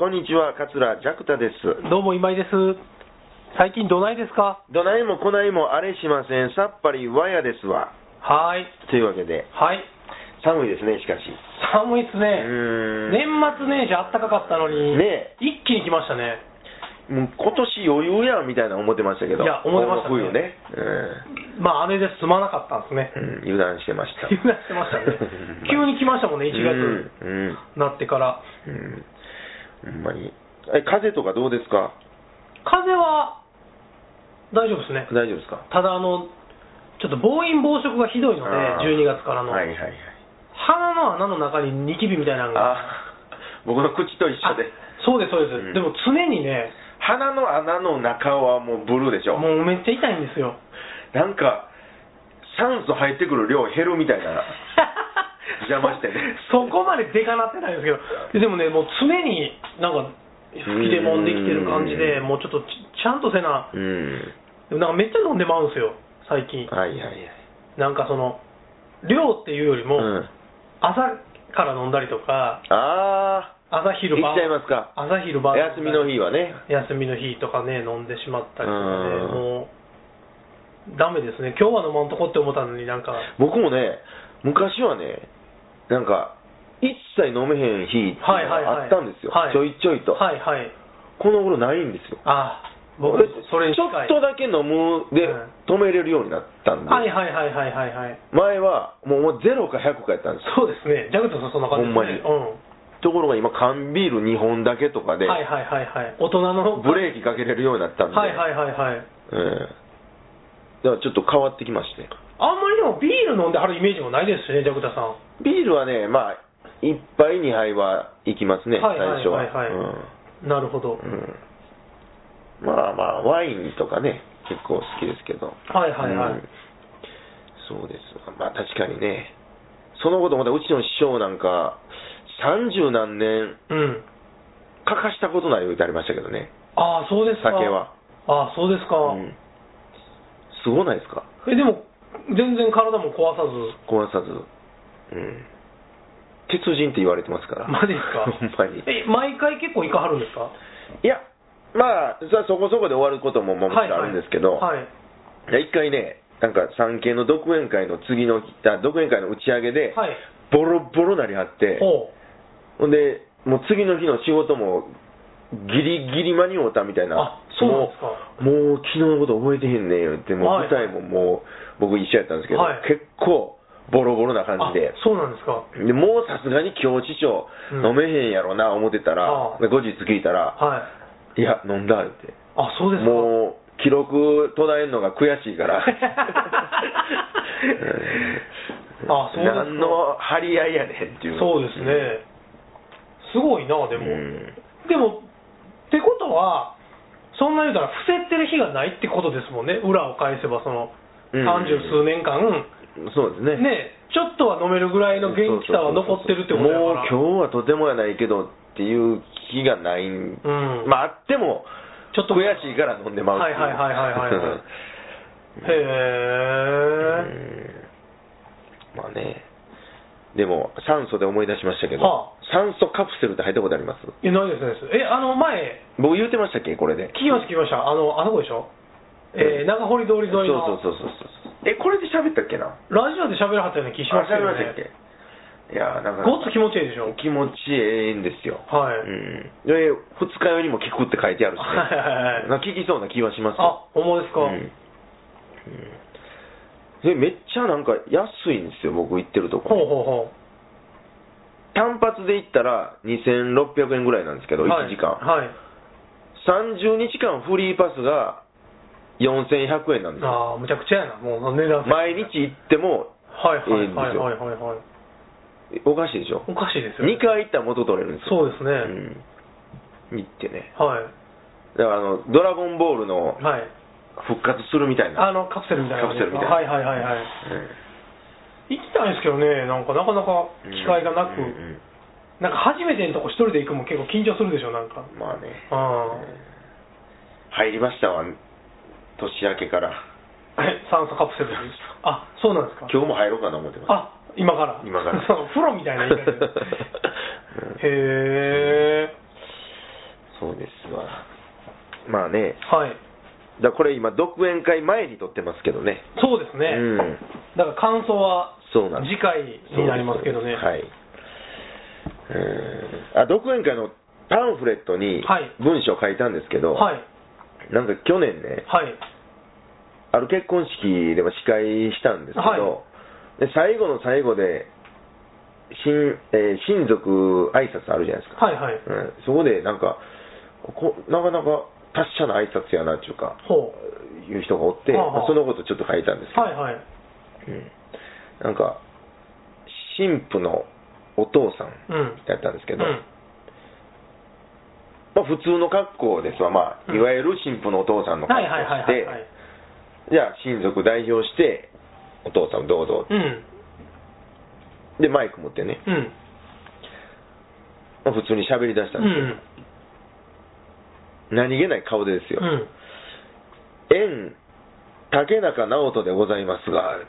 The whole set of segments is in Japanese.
こんにちは、桂ジャクタです。どうも今井です。最近どないですか？どないもこないもあれしません、さっぱりわやですわ。はーい。というわけで、はい。寒いですね、しかし。う寒いっすね。年末年始あったかかったのに、ね一気に来ましたね。もう今年余裕やんみたいな思ってましたけど、いや思ってましたね冬ね、まああれで済まなかったんですね。うん、うん油断してました。油断してましたね急に来ましたもんね1月うん、うん、なってから。うん。ほんまに。え、風とかどうですか？風は大丈夫ですね。大丈夫ですか？ただあの、ちょっと暴飲暴食がひどいので、あー12月からの。はいはいはい。鼻の穴の中にニキビみたいなのが。あ、僕の口と一緒で。あそうです、そうです、うんでも常にね、鼻の穴の中はもうブルーでしょ。もうめっちゃ痛いんですよ。なんか、酸素入ってくる量減るみたいな。邪魔してねそこまででかなってないですけど、でもね、もう常になんか、吹き出もんできてる感じで、うんもうちょっとちちゃんとせな、うん。なんかめっちゃ飲んでまうんですよ、最近。はいはいはい。なんかその、量っていうよりも、うん。朝から飲んだりとか、あ朝昼晩、いっちゃいますか朝昼晩、ー、休みの日はね。休みの日とかね、飲んでしまったりとかね、うんもう、ダメですね、今日は飲まんとこって思ったのになんか、僕もね、昔はね、なんか、一切飲めへん日っていうのはいはいはいがあったんですよ。はいちょいちょいと。はいはい、この頃ないんですよ。あ僕俺、それにちょ。っとだけ飲むでうん止めれるようになったんで、はいはいはいはいはいはい。前はもうもう0か100かやったんですよ。そうですね、ジャクトさんそんな感じですね。ほんところが今、缶ビール2本だけとかうん。で、はいはいはいはい。大人の。ブレーキかけれるようになったんで、はいはいはいはい。ええだからちょっと変わってきまして。あんまりでもビール飲んではるイメージもないですしね、ジャクタさん。ビールはね、まあ、1杯2杯はいきますね、はいはい最初は。はいはいうんなるほど。うんまあまあ、ワインとかね、結構好きですけど。はいはいはいうんそうです。まあ確かにね、そのことまたうちの師匠なんか、三十何年、うん。かかしたことない言うてありましたけどね、ああ、そうですか。酒は。ああ、そうですか。うんすごないですか？え、でも、全然体も壊さず。壊さず。うん。鉄人って言われてますから。マジですか？ほんまに。え、毎回結構行かはるんですか？いや、まあ、そこそこで終わることももちろんあるんですけど、はいはい。一回ね、なんか産経の独演会の次の日、あ独演会の打ち上げで、はい。ボロボロなりはって、ほほんで、もう次の日の仕事もギリギリ間に合うたみたいな、もうもう昨日のこと覚えてへんねん言って、もうはい舞台ももう僕一緒やったんですけど、はい結構ボロボロなう。感じであ、そうなんですか。でもうさすがに今日師匠、うん飲めへんやろな思ってたら、ああで後日聞いたら、はい。いや、飲んだって。あ、そうですか。もう、記録途絶えるのが悔しいから。あそうですか何の張り合いやねんっていう。そうですね。すごいな、でも。うんでも、ってことは、そんな言うたら、伏せってる日がないってことですもんね、裏を返せば、その、うん。三十数年間、そうですね。ね、ちょっとは飲めるぐらいの元気さは残ってるってことだから。もう今日はとてもやないけどっていう日がないん、うん。まああっても、ちょっと。悔しいから飲んでまう。はいはいはいはいはいはい。へうん。まあね。でも、酸素で思い出しましたけど、は酸素カプセルって入ったことあります？え。ないです、ないです。え、あの、前、僕言うてましたっけ？これで。聞きました、聞きました。あの、あそこでしょ？えー、長堀通り沿いの。そうそうそうそうそう。え、これで喋ったっけな？ラジオで喋らはったような気しましたよあ喋りましたっね。け？いやなんか。ごっつ気持ちいいでしょ？気持ちええんですよ。はいうん。で、二日酔いにも効くって書いてあるしね。はいはいはいなんか効きそうな気はしますあよ。、思いですか、うんうんで、めっちゃなんか安いんですよ、僕行ってるとこ。ほうほうほ単発で行ったら2600円ぐらいなんですけど、う。1時間。はい。はい30日間フリーパスが4100円なんですよ。ああ、むちゃくちゃやな、もう値段。毎日行ってもはいはいはいはいはいはい。おかしいでしょ？おかしいですよ、2回行ったら元取れるんですよ。そうですね。うん。行ってね。はい。だからあの、ドラゴンボールのはい。復活するみたいな。あの、カプセルみたいな。カプセルみたいなはいはいはいはい。うん行きたいんですけどね、なんかなかなか機会がなく、うんうんなんか初めてのとこ一人で行くも結構緊張するでしょ、なんか。まあね。あ入りましたわ、年明けから。酸素カプセルです。あ、そうなんですか。今日も入ろうかな思ってます。あ、今から今から そう風呂みたいな言い へえそうですわまあねはいだこれ今独演会前に撮ってますけどね。そうですね、うん。だから感想はそうなん次回になりますけどね。はい。うんあ独演会のパンフレットにはい。文章書いたんですけど、はい。なんか去年ねはい。ある結婚式でも司会したんですけど、はい。で最後の最後で親,、えー親族挨拶あるじゃないですか、はいはい。うん、そこでなんかこなかなか達者な挨拶やなっていうかほいう人がおって、はあはあ。そのことちょっと書いたんですけど、うはいはい。うん、なんか神父のお父さんうん。やったんですけど、うん。まあ、普通の格好ですわ、まあ、うん。いわゆる神父のお父さんの格好してじゃあ親族代表してお父さんどうぞうん。でマイク持ってね、うん。まあ、普通に喋り出したうんんですよ、何気ない顔でですよ。う、ん。縁竹中直人でございますが。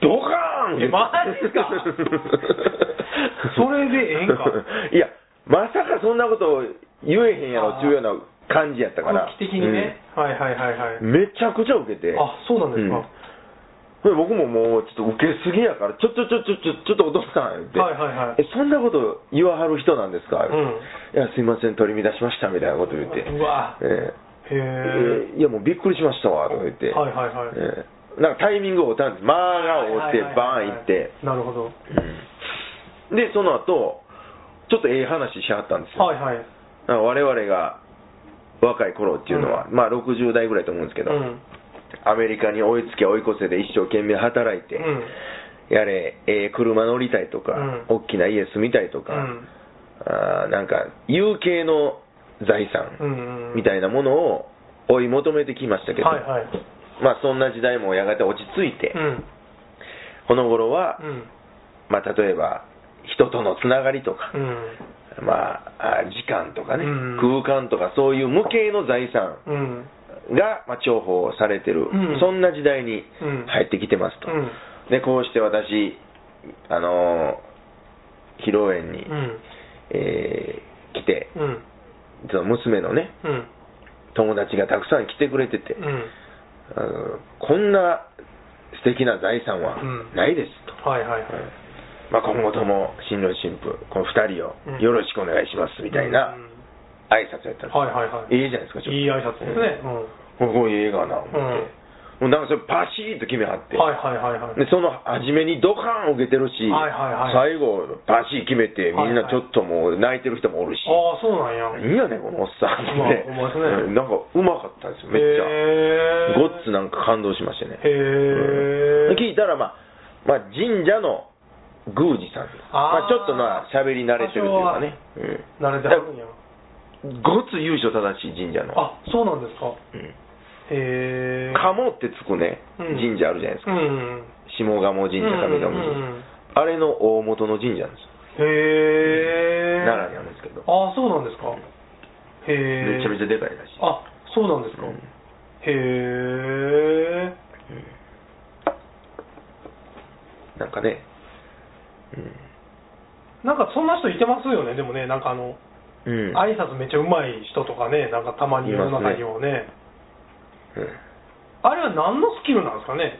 ドカーン！えマジか。それでええんか。いやまさかそんなこと言えへんやろっていうような感じやったから。空気的にね、はいはいはいはい。うんめちゃくちゃ受けて。あそうなんですか、うん。で僕ももうちょっと受けすぎやからちょちょちょちょちょちょっとお父さん言って、はいはいはい。えそんなこと言わはる人なんですか、うん。いやすいません取り乱しましたみたいなこと言って。うわ。ええへえーいやもうびっくりしましたわとか言って、はいはいはい。えーなんかタイミングを追ったんです、間が追って、バーン行って、なるほど。うん。で、その後ちょっとええ話しはったんですよ、はいはい。我々が若い頃っていうのは、うまあ60代ぐらいと思うんですけど、うんアメリカに追いつけ追い越せで一生懸命働いて、うん。やれ、ええ車乗りたいとか、うん。大きな家住みたいとか、うん。あーなんか有形の財産みたいなものを追い求めてきましたけど、はいはい。まあそんな時代もやがて落ち着いて、うん。この頃は、うん。まあ例えば人とのつながりとか、うん。まああ時間とかね、うん。空間とかそういう無形の財産うんが、まあ、重宝されてる、うん。そんな時代にうん。入ってきてますと、うん。でこうして私あのー披露宴に、うん。えー来てうん。その娘のねうん。友達がたくさん来てくれてて、うん。あのこんな素敵な財産はうん。ないですと、はいはいはい。うんまあ、今後とも新郎新婦この2人をうん。よろしくお願いしますみたいなうん挨拶やったんですよはいはいはい。いいじゃないですかちょっと。いい挨拶ですね。うん。ここいい映画な思って、うん。もうなんかそれパシーッと決めはって、はいはいはいはい。でその初めにドカーン受けてるし、はいはいはい。最後パシー決めてみんなちょっともう泣いてる人もおるし、ああそうなんや。いいやねんこのおっさんって、まあね。うん。なんかうまかったんですよめっちゃ、ごっつなんか感動しましてね。へえうん。聞いたら、まあ、まあ神社の宮司さんあー。まあ、ちょっとまあ喋り慣れてるというかね、うん。慣れてはるんやごっつ由緒正しい神社の、あそうなんですか。うん。へえ鴨ってつくね、うん。神社あるじゃないですか、うん下鴨神社、上鴨神社、うんうんうんあれの大元の神社なんですよ、へえ奈良にあるんですけど、あそうなんですか。へえめちゃめちゃでかいらしい。あそうなんですか、うん。へえなんかね、なんかそんな人いてますよねでもね。なんかあの、うん、うん挨拶めっちゃうまい人とかねなんかたまに世の中にもね。うん。あれは何のスキルなんですかね？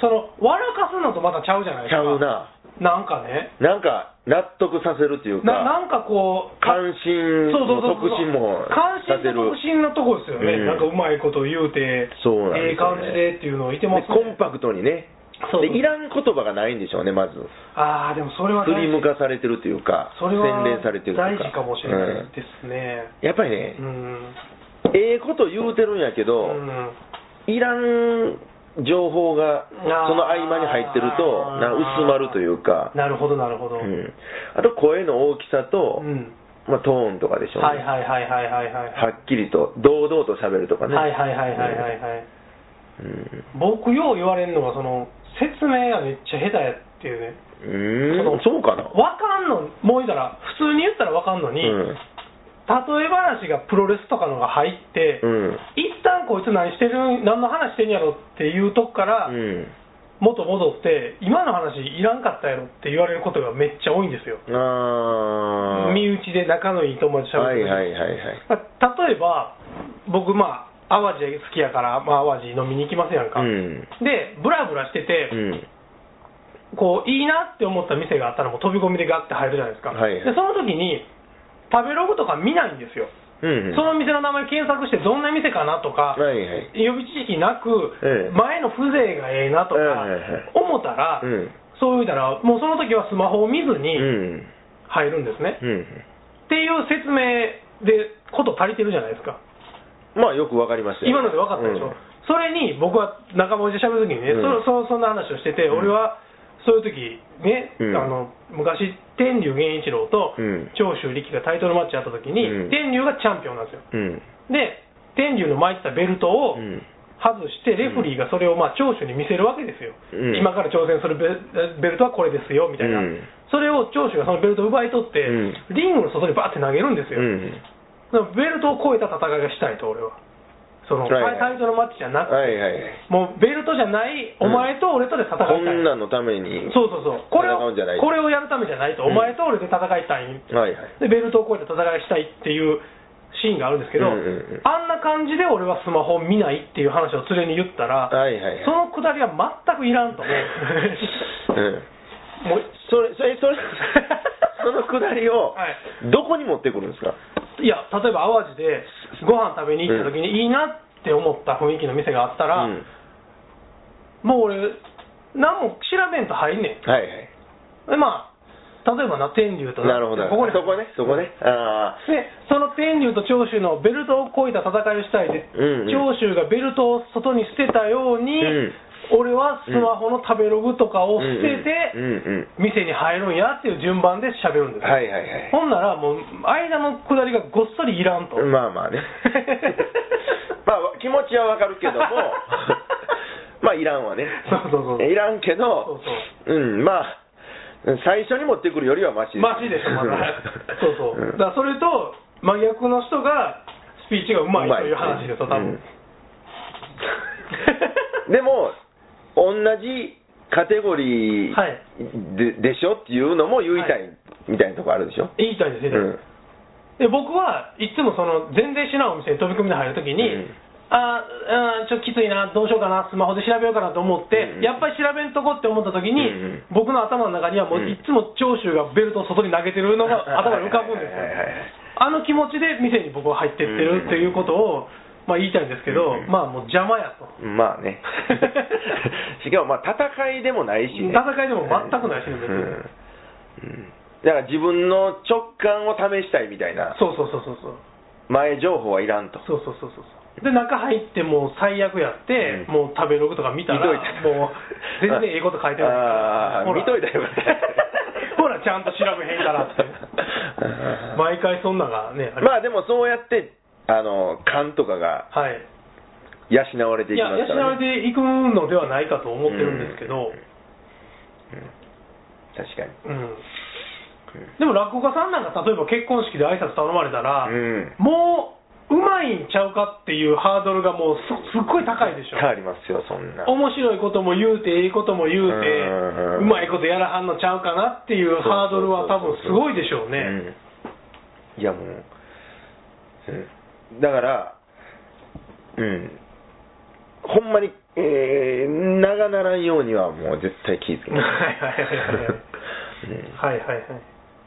その笑かすのとまたちゃうじゃないですか。ちゃうな、なんかね。なんか納得させるというか、ななんかこう関心の促進も関させる心と促進のとこですよね、うん。なんかうまいこと言うてそうなんええですよね。感じでっていうのを言ってまですね。コンパクトにねそう。で、いらん言葉がないんでしょうね、まず、ああでもそれは振り向かされてるというか、それは洗練されてるというか、大事かもしれないうんですね。やっぱりねう、ん。ええこと言うてるんやけど、うん。いらん情報があー。その合間に入ってると、なんか薄まるというか、なるほどなるほど、うん、あと声の大きさと、うん。まあ、トーンとかでしょうね、はいはいはいはいはいはいはっきりと堂々と喋るとかね、はいはいはいはいはいはい。うん。僕よう言われるのがその説明がめっちゃ下手やっていうね。うーんそうかな、わかんのもう言ったら普通に言ったらわかんのに、うん。例え話がプロレスとかのが入って、うん。一旦こいつ何してる何の話してんやろっていうとこから、うん。元戻って今の話いらんかったやろって言われることがめっちゃ多いんですよ。あー。身内で仲のいい友達と喋ってる時。にはいはいはいはい。まあ例えば僕まあ淡路好きやから、まあ、淡路飲みに行きますやんか、うん。でブラブラしてて、うん。こういいなって思った店があったらもう飛び込みでガッて入るじゃないですか、はいでその時に食べログとか見ないんですよ、うんうん。その店の名前検索してどんな店かなとか、はいはい。予備知識なく、ええ。前の風情がええなとかはいはいはい。思ったら、うん。そう言うたらもうその時はスマホを見ずうにん。入るんですね、うん。っていう説明でこと足りてるじゃないですかまあよくわかりましたよ。今ので分かったでしょ、うん。それに僕は仲間内で喋るときにね、うん。そそそんな話をしてて、うん。俺はそういう時ね、うん。あの昔、天竜源一郎とうん。長州力がタイトルマッチやった時に、うん。天竜がチャンピオンなんですよ。うん。で、天竜の巻いてたベルトをうん。外して、レフリーがそれをまあ長州に見せるわけですよ、うん。今から挑戦するベベルトはこれですよみたいな、うん。それを長州がそのベルトを奪い取って、うん。リングの外にバーって投げるんですよ。うんベルトを超えた戦いがしたいと、俺は。その、はいはいタイトルマッチじゃなくて、はいはいはいもうベルトじゃない、お前と俺とで戦いたい。こんなんのためにそうそうそう。これうんじゃないこれをやるためじゃないと、うんお前と俺で戦いたい。はいはいで、ベルトを超えた戦いしたいっていうシーンがあるんですけど、うんうんうんあんな感じで俺はスマホを見ないっていう話を連れに言ったら、はいはいはいそのくだりは全くいらんと思う。うんもうそれそれそれ そのくだりをはい。どこに持ってくるんですか？いや、例えば淡路でご飯食べに行った時に、いいなって思った雰囲気の店があったら、うん。もう俺、何も調べんと入んねん。はいはい。でまあ、例えばな、天竜となるほど。ここにそこねそこね。あで、その天竜と長州のベルトを超えた戦いをしたいで、うんうん。長州がベルトを外に捨てたように、うん俺はスマホの食べログとかあを捨てて、店に入るんやっていう順番で喋るんですよ。はいはいはいほんなら、もう、間のくだりがごっそりいらんと。まあまあね。まあ気持ちはわかるけども。まあいらんわね。そうそうそういらんけどそうそう。うんまあ最初に持ってくるよりはマシです。マジでしょ、まだ。そうそう。だそれと、真逆の人が、スピーチがうまいという話ですよ、多分。うん。でも同じカテゴリーはい。で,、でしょっていうのも言いたいみたいなとこあるでしょ、言いたいですね、うん。で僕はいつもその全然知らんお店に飛び込みで入るときに、うん。あーあーちょっときついな、どうしようかな、スマホで調べようかなと思って、うん。やっぱり調べんとこって思ったときに、うんうん。僕の頭の中にはもううん。いつも長州がベルトを外に投げてるのが頭に浮かぶんですよはいはいはいはい。あの気持ちで店に僕は入ってってるっていうことを、まあ、言いたいんですけど、うんまあもう邪魔やと。まあね。しかもまあ戦いでもないし、ね、戦いでも全くないしね別に。うん。うん。だから自分の直感を試したいみたいな。そうそうそうそうそう。前情報はいらんと。そうそうそうそうで中入ってもう最悪やって、うん。もう食べログとか見たらもう全然ええこと書いてない。ほら。あー見といたらよ ほらちゃんと調べへんからって。毎回そんながねまあでもそうやってあの勘とかがはい。養われていいやきますか養われていくのではないかと思ってるんですけど、うん。確かに。うん。でも落語家さんなんか例えば結婚式で挨拶頼まれたら、うん。もううまいんちゃうかっていうハードルがもうすすっごい高いでしょ。変わりますよそんな。面白いことも言うて、ええことも言うて、うまいことやらはんのちゃうかなっていうハードルは多分すごいでしょうね。うん。いやもう、うん、だからうんほんまに、えー、長ならんようにはもう絶対気ぃつけはい はいはいはいはい。うんはいはいはい。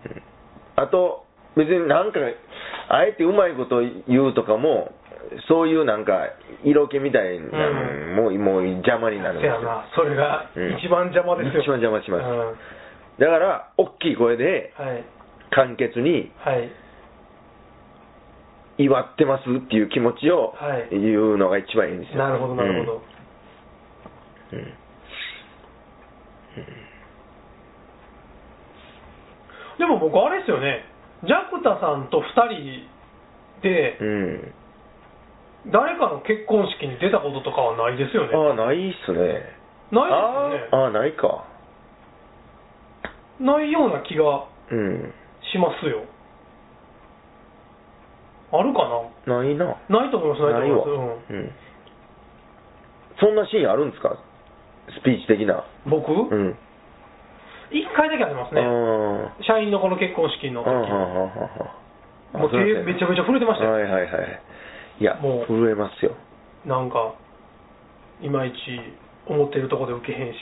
うんあと、別になんか、あえてうまいこと言うとかも、そういうなんか、色気みたいなのも、もう邪魔になるんでそれがうん一番邪魔ですよ。一番邪魔しますうんだから、大きい声で、はい。簡潔に、はい。祝ってますっていう気持ちをはい言うのが一番いいんですよ。なるほど、なるほど。うん。うんでも僕、あれですよね、ジャクタさんと2人でう、ん。誰かの結婚式に出たこととかはないですよね。ああ、ないっすね。ないですよね。あーあー、ないか。ないような気がうん。しますよ。あるかな？いな。なないと思います、ないと。思います。うん。そんなシーンあるんですか？スピーチ的な。僕、うん。一回だけありますね。あ社員のこの結婚式のあ。時。もう手めちゃめちゃ震えてましたよはいはいはい。いや、もう震えますよ。なんか、いまいち思ってるとこで受けへんし、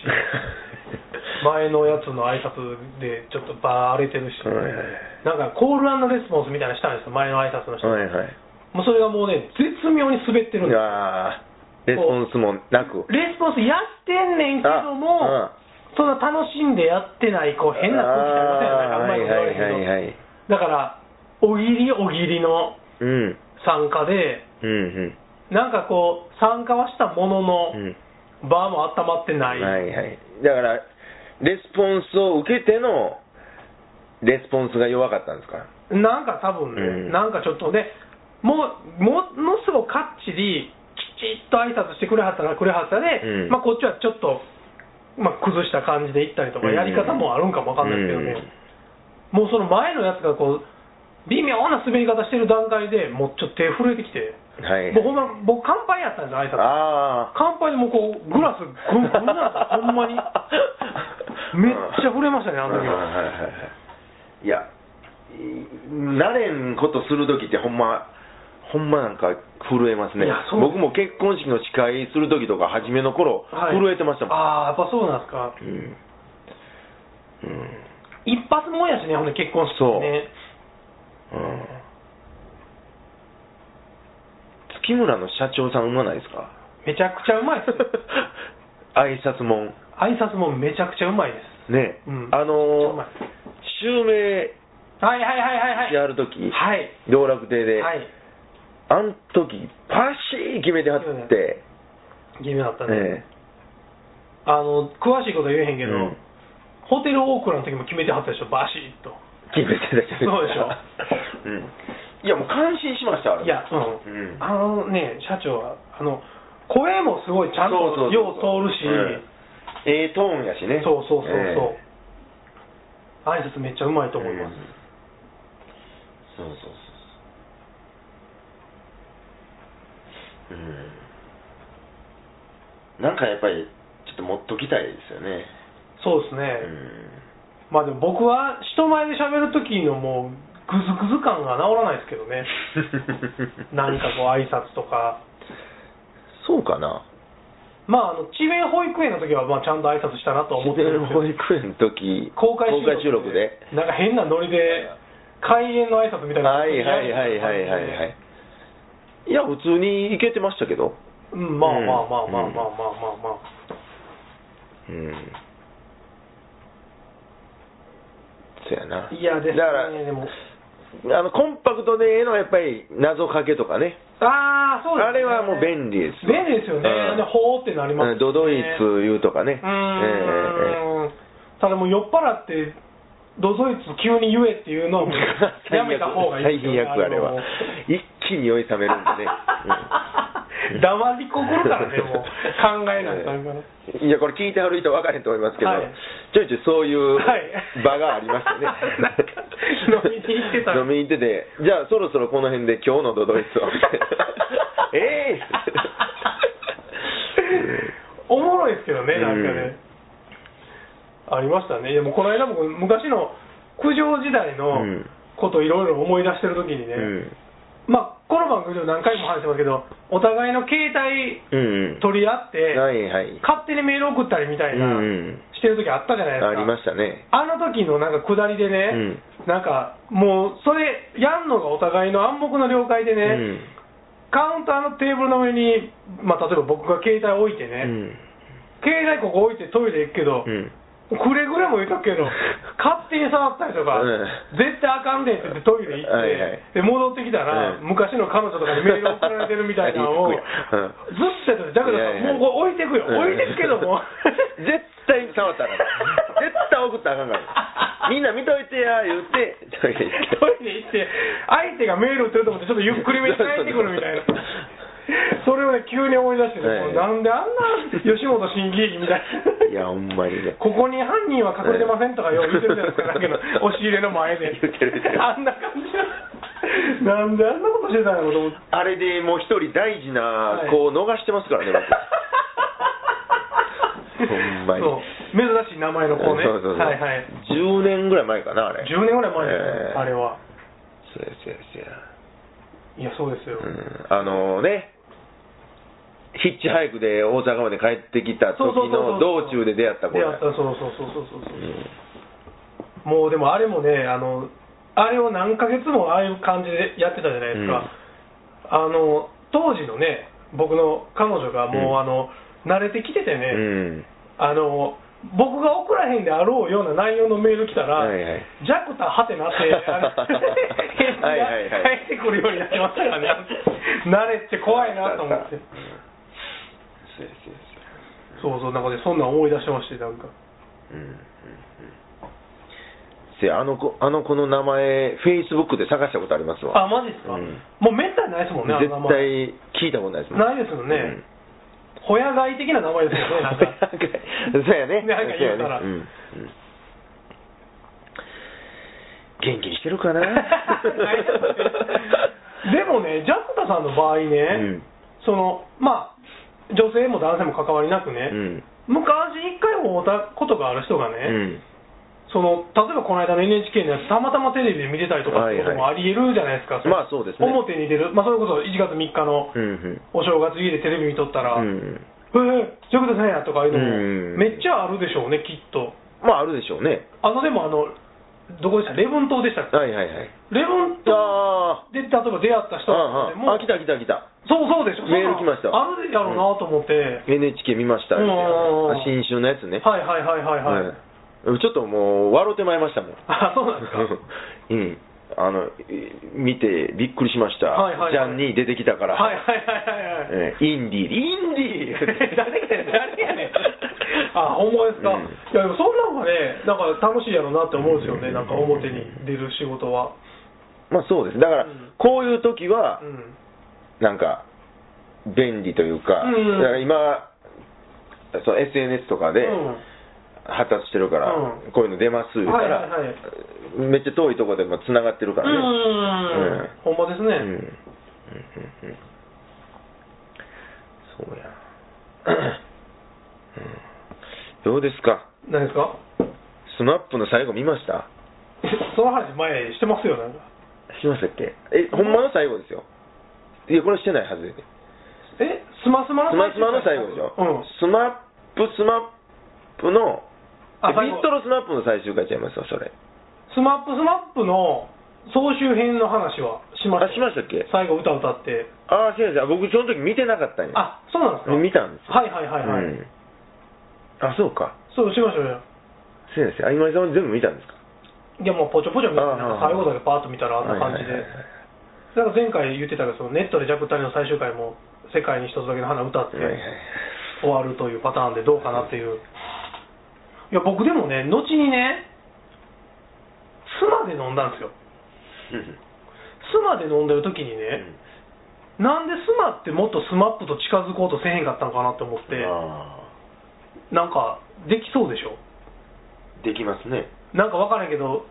前のやつの挨拶でちょっとバー荒れてるし、はいはいなんかコールレスポンスみたいなのしたんですよ、前の挨拶の人。はいはい。もうそれがもうね、絶妙に滑ってるんですレスポンスもなく。レスポンスやってんねんけども、あそんな楽しんでやってない、こう変な空気になりませんよね、あーうまいことだから、おぎりおぎりのうん。参加で、うんうん。なんかこう、参加はしたものの、うん。場も温まってない、はいはい。だから、レスポンスを受けての、レスポンスが弱かったんですか？なんか多分ね、うん。なんかちょっとね、もう、ものすごくかっちり、きちっと挨拶してくれはったらくれはったで、うん。まあこっちはちょっと、まあ、崩した感じで行ったりとか、うん。やり方もあるんかもわかんないですけどね、もうその前のやつがこう、微妙な滑り方してる段階でもうちょっと手震えてきて、はい。もうほんま、僕、乾杯やったんですよ、挨拶。ああ。乾杯でもうこう、グラス、ぐんぐんなんですよ、ほんまに。めっちゃ震えましたね、あの時は。はいはいはいはい。いや、い慣れんことするときってほんま、ほんまなんか震えますねいや。そう僕も結婚式の司会するときとか、初めの頃、はい震えてましたもん。ああ、やっぱそうなんですか。うん。うん。一発もんやしね、ほんで結婚式ってね。うん。月村の社長さんうまないですか？めちゃくちゃうまいです。挨拶もん。挨拶もめちゃくちゃうまいです。ね、うんあのい襲名はいはいはいはいはい。やるとき、はい。道楽亭で、はい。あん時パシー決めてはって、ゲームだったね。ねあの、詳しいことは言えへんけど、うんホテルオークラの時も決めてはったでしょ、バシッと。決めてたそうでしょ うん、いやもう感心しましたあれ。いや、うん。うん。あのね、社長は、あの、声もすごいちゃんとよう通るし、うん。ええトーンやしね。そうそうそうそう、え。挨拶めっちゃうまいと思います。うん。そうそうそうそう。うん。なんかやっぱりちょっと持っときたいですよね。そうですね。うん。まあでも僕は人前で喋る時のもうグズグズ感が治らないですけどね。なんかこう挨拶とか。そうかな。まああの、智弁保育園の時はまあちゃんと挨拶したなと思ってるんですけど保育園の時公開収録で。なんか変なノリで開演の挨拶みたいな。はいはいはいはいはいはい。いや普通にいけてましたけど。うんまあまあまあまあまあうん。まあまあまあうん。そやない嫌ですねだからでもあのコンパクトでええのはやっぱり謎かけとかね。ああそうです、ね、あれはもう便利です便利ですよね、うん。でほーってなりますよね。ドドイツ言うとかね。うーん、ただもう酔っ払ってドドイツ急に言えっていうのはもうやめた方がいいですよ最悪あれは。一気に酔い冷めるんでね、黙りこくるからねもう考えないんから。いやこれ聞いてはる人分からへんと思いますけど、はい。ちょいちょいそういうはい場がありましてね。なんか飲みに行ってた。飲みに行っててじゃあそろそろこの辺で今日のドドイツをええ。おもろいですけどね、なんかうんね。ありましたね。でもこの間僕、昔の九条時代のうん。ことをいろいろ思い出してる時にね、うん。まあ、この番組でも何回も話してますけど、お互いの携帯取り合って、はいはい。勝手にメール送ったりみたいな、うんうん。してる時あったじゃないですか。ありましたね。あの時のなんか下りでね、うん。なんかもうそれやんのがお互いの暗黙の了解でね、うん。カウンターのテーブルの上に、まあ、例えば僕が携帯置いてね、うん。携帯ここ置いてトイレ行くけど、うんくれぐれも言うとくけど、勝手に触ったりとか、うん絶対あかんでって言ってトイレ行って、はいはい。で戻ってきたら、うん昔の彼女とかにメール送られてるみたいなのを、ずっとやってて、だからいやいやもうこれ置いてくよ、うん置いてくけども、絶対触ったらあかん。絶対送ったらあかんから。みんな見といてや言ってトイレ行って。トイレ行って、相手がメール打ってると思って、ちょっとゆっくりめに帰ってくるみたいな。それをね、急に思い出してね、はいもうなんであんな吉本新喜劇みたいな。いやほんまにね。ここに犯人は隠れてませんとかよう 言ってるじゃないですか、押し入れの前で。言ってるあんな感じななんであんなことしてたんやろと思って。あれでもう一人大事な子を逃してますからね、僕。ほんまに。そう。珍しい名前の子ね。そうそうそう。はいはい。10年ぐらい前かなあれ。10年ぐらい前ですよ、ええ。あれは。そうやそうやそうや。いやそうですよ、うん。あのねヒッチハイクで大阪まで帰ってきた時そうそうそうそうの道中で出会った子や。出会ったそうそうそうそうそう。そううんもうでもあれもねあのあれを何ヶ月もああいう感じでやってたじゃないですか、あの当時のね僕の彼女がもう、うん。あの慣れてきててね、うん。あの僕が送らへんであろうような内容のメール来たら、はいはい。ジャクタはてなって、返ってくるようになってましたからね、慣れって怖いなと思って、そうやそうやそうそう、なんかね、そんなん思い出してまして、なんか、そうんうんうん。せやあの子あの子の名前フェイスブックで探したことありますわ。あ、マジですか、うん。もうめったにないですもんね、あの絶名前、対聞いたことないですもん。ないですよね、ホヤ貝的な名前ですよね、なんか。そうやね。なんか言うたら。そうやね。うんうん。元気にしてるかな？でもね、ジャクタさんの場合ね、うん。そのまあ、女性も男性も関わりなくね、うん。昔一回も会ったことがある人がね、うん。その例えばこの間の NHK のやつ、たまたまテレビで見てたりとかってこともありえるじゃないですか、いまあそうですね。表に出る、まあ、それこそ1月3日のうんうん。お正月家でテレビ見とったら、うんえー、ジャクタさんやとかいうのも、うんめっちゃあるでしょうね、きっと。まああるでしょうね。あのでもあの、どこでした？礼文島でしたっけ？はいはいはい。礼文島あで例えば出会った人でも来た来た来たそうそうでしょ、メール来ました。あるやろうなと思って、NHK 見ました。新春のやつね。はいはいはいはいはい。うん。ちょっともう笑うてまいりましたもん。あ、そうなんですか。うん。あのい見てびっくりしました、はいはいはい。ジャンに出てきたから、はいはいはいはいはい。えー。インディー。インディー。誰やねん、誰やねん。あ、ほんまですか。うん。いや、でもそんなんがね、なんか楽しいやろうなって思うんですよね、なんか表に出る仕事は。まあそうです。だから、うん。こういう時はうん。なんか便利というか、うん。だから今その SNS とかでうん。発達してるから、うん。こういうの出ます言ったら、はいはいはい。めっちゃ遠いところでもつながってるからね、うん。うん。ほんまですね。うん。うんうんうん。そうや、うん。どうですか？何ですか？スマップの最後見ました？その話前してますよ、なんか。しましたっけ？えほんまの最後ですよいやこれしてないはずやで。え、スマスマのスマスマの最後でしょ、うん。スマップスマップのあビットロスマップの最終回ちゃいますわそれ。スマップスマップの総集編の話はしました？あしましたっけ？最後歌歌って。ああ違う違う僕その時見てなかったんや。あ、そうなんですか？見たんですよ。はいはいはいはい。うん。あそうか。そう、しましたよ。先生あ今井さんは全部見たんですか？いやもうポチョポチョ見て、あなんか最後だけパーッと見たらあんな感じで。はいはいはいなんか前回言ってたけど、そのネットでジャクタリの最終回も世界に一つだけの花歌って終わるというパターンでどうかなっていう。いや、僕でもね、後にね、妻で飲んだんですよ。須磨で飲んでる時にね、なんで須磨ってもっとスマップと近づこうとせえへんかったのかなって思って、あなんかできそうでしょ？ーできますね。なんかわからんけど、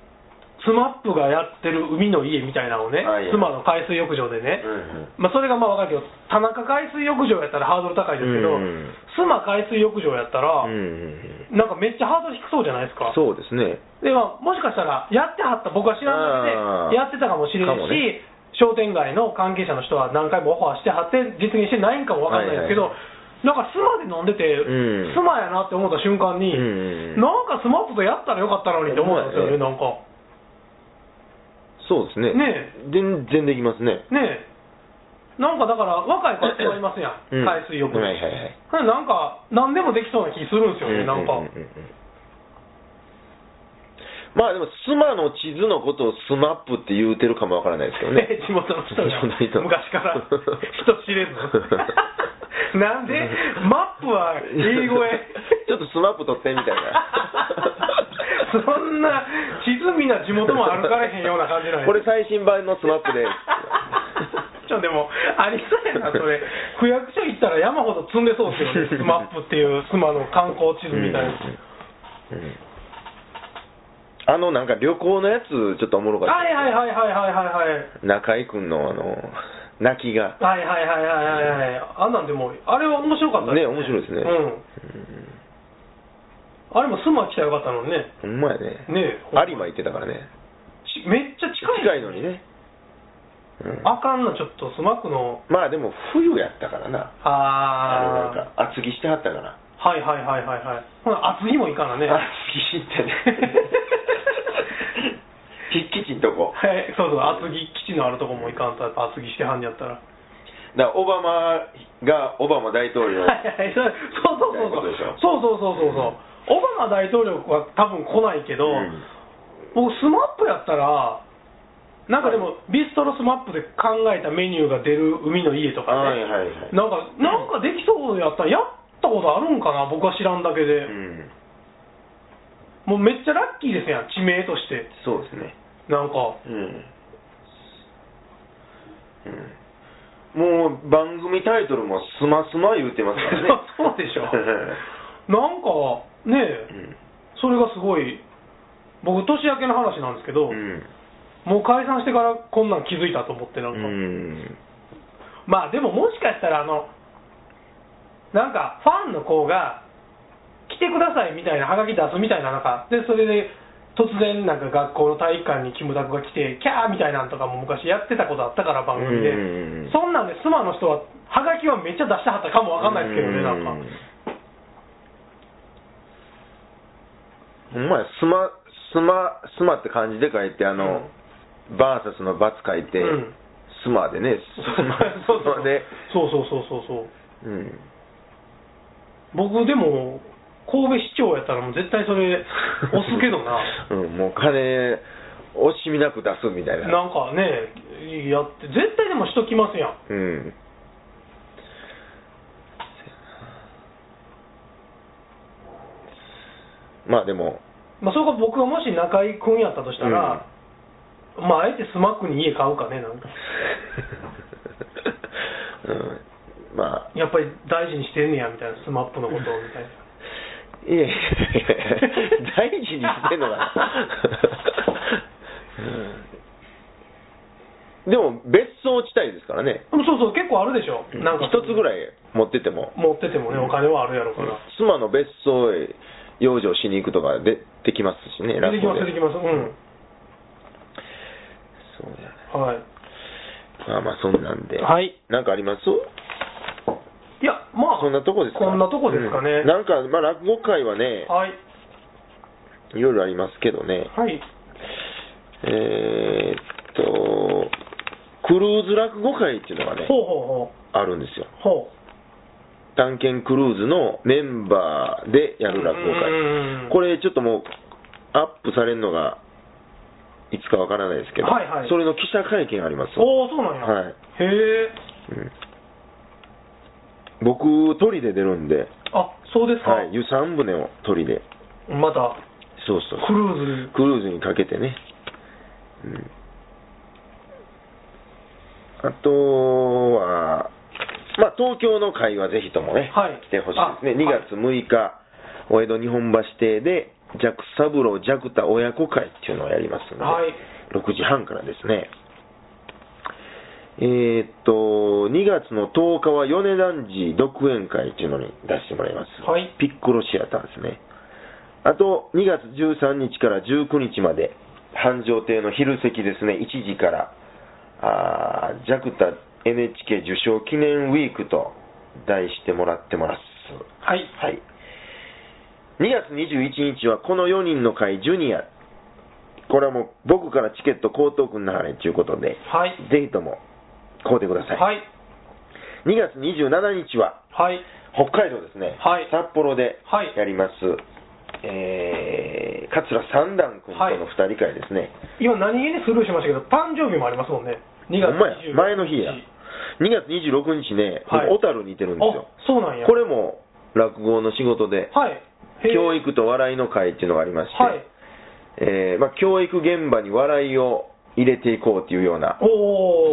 スマップがやってる海の家みたいなのをねはいはい、須磨の海水浴場でね、うんうん。まあ、それがまあわかるけど、田中海水浴場やったらハードル高いですけど、うんうん。須磨海水浴場やったら、うんうんうん。なんかめっちゃハードル低そうじゃないですか。そうですね。でまあ、もしかしたら、やってはった、僕は知らんだあーけで、やってたかもしれんし、かもね。商店街の関係者の人は何回もオファーしてはって、実現してないんかもわかんないですけど、はいなんか須磨で飲んでて、うん。スマやなって思った瞬間に、うんうんうん。なんかスマップとやったらよかったのにって思ったんですよね、ほなんか。そうですね。ね全然できますね。ねえ。なんかだから、若い子がいますやん、うん。海水浴で。はいはいはい。なんか、何でもできそうな気するんですよね、なんか。ううううん。まあでも、須磨の地図のことをスマップって言うてるかもわからないですけどね。地元の人が地元の人。昔から。人知れず。なんでマップは英語へ。ちょっとスマップ取ってみたいな。そんな地図見な地元も歩かれへんような感じなんや。これ最新版のスマップで。ちょでもありそうやなそれ。区役所行ったら山ほど積んでそうですよねスマップっていう須磨の観光地図みたいな、うんうんあのなんか旅行のやつ、ちょっとおもろかった。はいはいはいはいはいはいはい。中居君のあの、泣きが。はいはいはいはいはいはい。あんなんでもあれは面白かったね。ね面白いですね。うんあれも須磨来たらよかったのにね。ほんまやね。ねえ有馬行ってたからね。ちめっちゃ近い、近いのにね。うんあかんな、ちょっとスマックの、まあでも冬やったからな。あれなんあか厚着してはったから。はいはいはいはいはい。ほな、厚着もいかなね。厚着してね。筆記地んとこ。はい、そうそう、厚着基地のあるとこもいかんと、やっぱ厚着してはんやったら。だオバマがオバマ大統領。はいはい、そうそうそうそうそうそうそうそうそうオバマ大統領は多分来ないけど、うん僕スマップやったらなんかでもビストロスマップで考えたメニューが出る海の家とかね、はいはいはい。なんかなんかできそうやったらやったことあるんかな僕は知らんだけで、うん。もうめっちゃラッキーですやん地名としてそうですね。なんかうん。うん、もう番組タイトルもスマスマ言うてますからね。そうでしょ なんかねえうん。それがすごい僕年明けの話なんですけど、うん。もう解散してからこんなん気づいたと思ってなんか、うん。まあでももしかしたらあのなんかファンの子が来てくださいみたいなハガキ出すみたいななんかでそれで突然なんか学校の体育館にキムタクが来てキャーみたいなんとかも昔やってたことあったから番組で、うんそんなんでスマの人はハガキはめっちゃ出してはったかもわかんないですけどねなんかほんまや、スマ、スマ、スマって漢字で書いて、あの、バーサスのバツ書いて、うん。スマでね、スマスマで、そうそうそうそうそう。うん。僕でも神戸市長やったらもう絶対それ 押すけどな。うん、もう金、惜しみなく出すみたいな。なんかねやって絶対でもしときますやん。うん。まあでも、まあ、それが僕がもし中居君やったとしたら、まあ、あえてスマックに家買うかね、なんか。うん、まあ、やっぱり大事にしてんねや、みたいな、スマップのことを、みたいな。いやいやいや大事にしてんのかな、うん。でも別荘地帯ですからね、そうそう、結構あるでしょ。なんか、一つぐらい持ってても、持っててもね、お金はあるやろから。妻の別荘へ養生しに行くとかでできますしね、出てきます、楽できます。うん。そうだねはい。まあまあ、そんなんで、はい。なんかあります？いや、まあ、そんなとこですか？こんなとこですかね。うんなんか、まあ、落語会はね、はい。いろいろありますけどね、はい。えーっと、クルーズ落語会っていうのがね、ほうほあるんですよ。うほう。ほ探検クルーズのメンバーでやう。る落語うん会。これちょっともう、アップされるのが、いつかわからないですけど、はいはいそれの記者会見ありますよおお、そうなんや。はいへえ。うん僕、鳥で出るんで、あ、そうですか。はい、湯三船を鳥で、また、そうそうクルーズ。クルーズにかけてね。うんあとは、まあ、東京の会はぜひともね、はい来てほしいですね。あ2月6日、お江戸日本橋邸で、ジャクサブロージャクタ親子会っていうのをやりますので、はい。6時半からですね。えーっと、2月の10日は米男児独演会っていうのに出してもらいます。はいピッコロシアターですね。あと、2月13日から19日まで、繁盛亭の昼席ですね、1時から、あージャクタ NHK 受賞記念ウィークと題してもらってます。はい。はい。2月21日はこの4人の会ジュニア。これはもう僕からチケット高等くんなはれということで、はい。ぜひとも買うてください。はい。2月27日ははい。北海道ですね、はい札幌ではいやります、えー、桂三段君との2人会ですね。今何気にスルーしましたけど、誕生日もありますもんね。2月ほんまや26前の日や。2月26日ね、はい僕小樽にいてるんですよ。あ、そうなんや。これも落語の仕事で、はい。へー教育と笑いの会っていうのがありまして、はい。えーまあ、教育現場に笑いを入れていこうというようなおー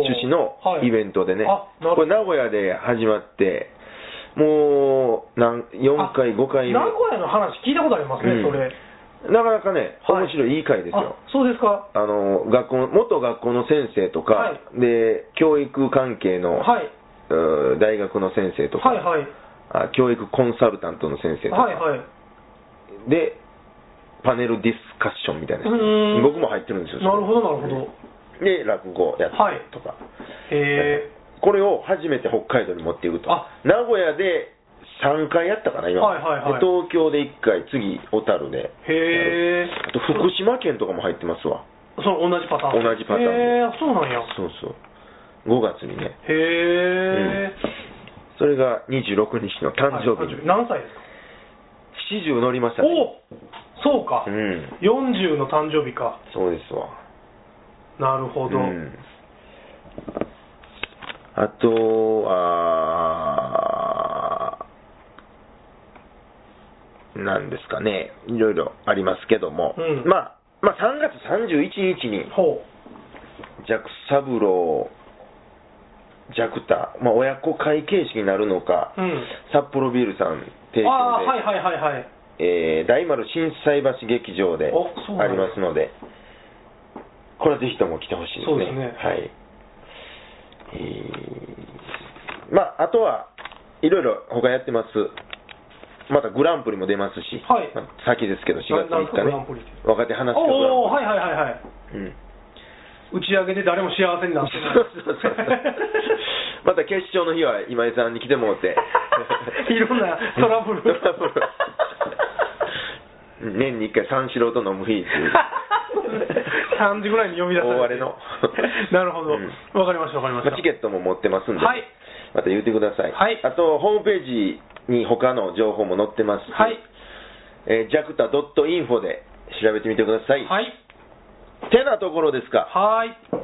趣旨のはいイベントでね、あなるほどこれ名古屋で始まって、もうなん4回、5回目、名古屋の話聞いたことありますね、うんそれ。なかなかね、はい面白い、いい会ですよ。あ、そうですか。あの学校元学校の先生とか、はで教育関係の、はい。うー大学の先生とか、はいはい。あ教育コンサルタントの先生とか、はいはい。で、パネルディスカッションみたいなうーん僕も入ってるんですよ。なるほどなるほどで、落語やったりとか。へえこれを初めて北海道に持っていくとあ。名古屋で3回やったかな、今。はいはいはいで東京で1回、次、小樽で。へえあと、福島県とかも入ってますわ。その同じパターン同じパターンでへえそうなんやそうそう。5月にね。へえ、それが26日の誕生日に。何歳ですか？40乗りましたね。おそうか、うん。40の誕生日かそうですわ。なるほど、うんあとは、なんですかね、いろいろありますけども、うん。まあ、まあ、3月31日に、ほジャク三郎、ジャクタ、まあ、親子会形式になるのか、ううん。札幌ビールさん提供で、はいはいはいはい。えー大丸心斎橋劇場でありますので、これはぜひとも来てほしいですね。すね。はい。えーまあ、あとは、いろいろ他やってます。またグランプリも出ますし、はい。まあ先ですけど、4月3ななんすか日ねグランプリって、若手話すグランプリ。おおはいはいはいはい。うん。打ち上げで誰も幸せになってない。そうそうそうまた決勝の日は今井さんに来てもらって。いろんなトラブル。トラブル。年に1回三四郎と飲む日っていう。3時ぐらいに呼び出されて。大荒れの。なるほど、わうん。かりましたわかりました。まあチケットも持ってますんで、はい。また言ってください、はい。あとホームページに他の情報も載ってます。はい。えー、ジャクタ .info で調べてみてください、はい。てなところですか。はい